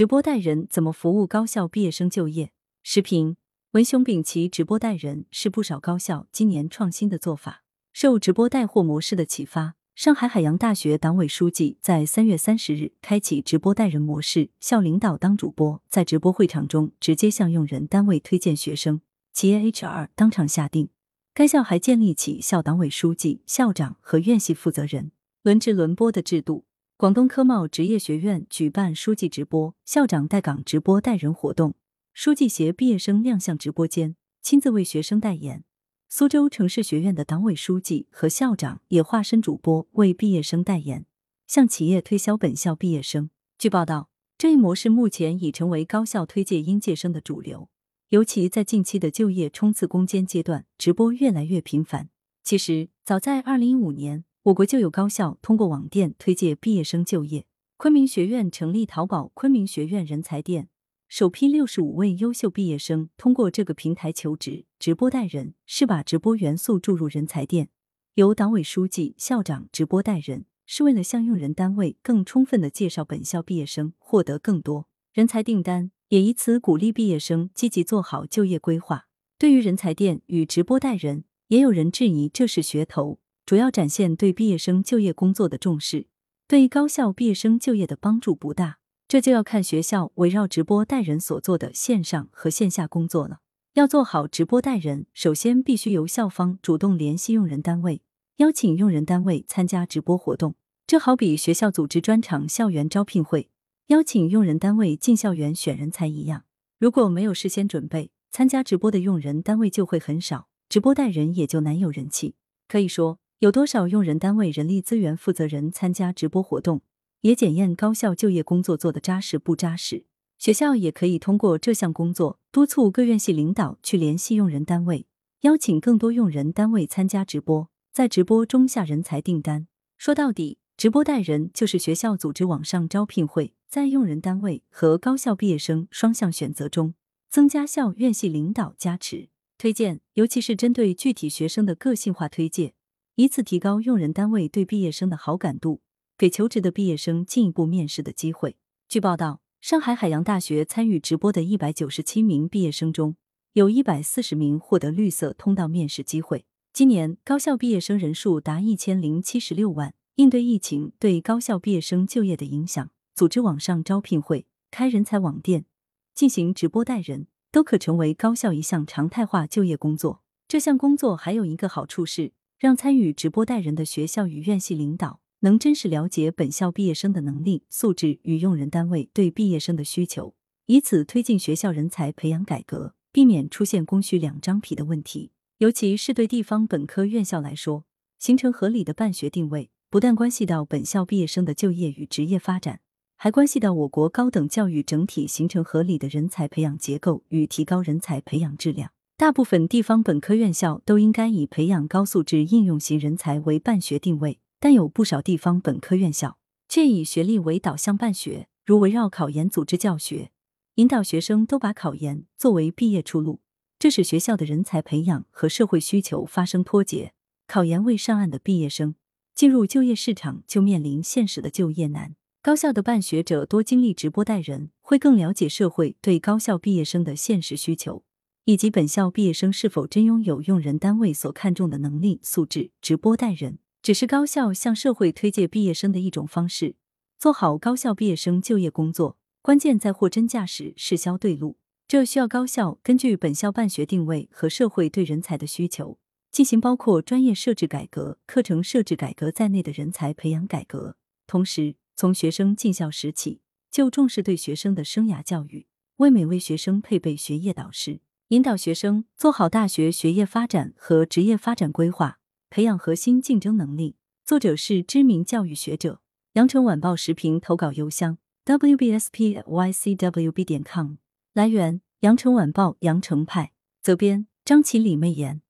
直播带人怎么服务高校毕业生就业？视频：文雄丙奇直播带人是不少高校今年创新的做法。受直播带货模式的启发，上海海洋大学党委书记在三月三十日开启直播带人模式，校领导当主播，在直播会场中直接向用人单位推荐学生，企业 HR 当场下定。该校还建立起校党委书记、校长和院系负责人轮值轮播的制度。广东科贸职业学院举办书记直播、校长带岗直播带人活动，书记携毕业生亮相直播间，亲自为学生代言。苏州城市学院的党委书记和校长也化身主播，为毕业生代言，向企业推销本校毕业生。据报道，这一模式目前已成为高校推介应届生的主流，尤其在近期的就业冲刺攻坚阶段，直播越来越频繁。其实，早在二零一五年。我国就有高校通过网店推介毕业生就业。昆明学院成立淘宝昆明学院人才店，首批六十五位优秀毕业生通过这个平台求职。直播带人是把直播元素注入人才店，由党委书记、校长直播带人，是为了向用人单位更充分的介绍本校毕业生，获得更多人才订单，也以此鼓励毕业生积极做好就业规划。对于人才店与直播带人，也有人质疑这是噱头。主要展现对毕业生就业工作的重视，对高校毕业生就业的帮助不大。这就要看学校围绕直播带人所做的线上和线下工作了。要做好直播带人，首先必须由校方主动联系用人单位，邀请用人单位参加直播活动。这好比学校组织专场校园招聘会，邀请用人单位进校园选人才一样。如果没有事先准备，参加直播的用人单位就会很少，直播带人也就难有人气。可以说。有多少用人单位人力资源负责人参加直播活动，也检验高校就业工作做得扎实不扎实。学校也可以通过这项工作，督促各院系领导去联系用人单位，邀请更多用人单位参加直播，在直播中下人才订单。说到底，直播带人就是学校组织网上招聘会，在用人单位和高校毕业生双向选择中，增加校院系领导加持推荐，尤其是针对具体学生的个性化推荐。以此提高用人单位对毕业生的好感度，给求职的毕业生进一步面试的机会。据报道，上海海洋大学参与直播的一百九十七名毕业生中，有一百四十名获得绿色通道面试机会。今年高校毕业生人数达一千零七十六万。应对疫情对高校毕业生就业的影响，组织网上招聘会、开人才网店、进行直播带人，都可成为高校一项常态化就业工作。这项工作还有一个好处是。让参与直播带人的学校与院系领导能真实了解本校毕业生的能力素质与用人单位对毕业生的需求，以此推进学校人才培养改革，避免出现供需两张皮的问题。尤其是对地方本科院校来说，形成合理的办学定位，不但关系到本校毕业生的就业与职业发展，还关系到我国高等教育整体形成合理的人才培养结构与提高人才培养质量。大部分地方本科院校都应该以培养高素质应用型人才为办学定位，但有不少地方本科院校却以学历为导向办学，如围绕考研组织教学，引导学生都把考研作为毕业出路，这使学校的人才培养和社会需求发生脱节。考研未上岸的毕业生进入就业市场就面临现实的就业难。高校的办学者多经历直播带人，会更了解社会对高校毕业生的现实需求。以及本校毕业生是否真拥有用人单位所看重的能力素质？直播带人只是高校向社会推介毕业生的一种方式。做好高校毕业生就业工作，关键在货真价实、适销对路。这需要高校根据本校办学定位和社会对人才的需求，进行包括专业设置改革、课程设置改革在内的人才培养改革。同时，从学生进校时起，就重视对学生的生涯教育，为每位学生配备学业导师。引导学生做好大学学业发展和职业发展规划，培养核心竞争能力。作者是知名教育学者。羊城晚报时评投稿邮箱：wbspycwb 点 com。来源：羊城晚报羊城派。责编：张起李媚妍。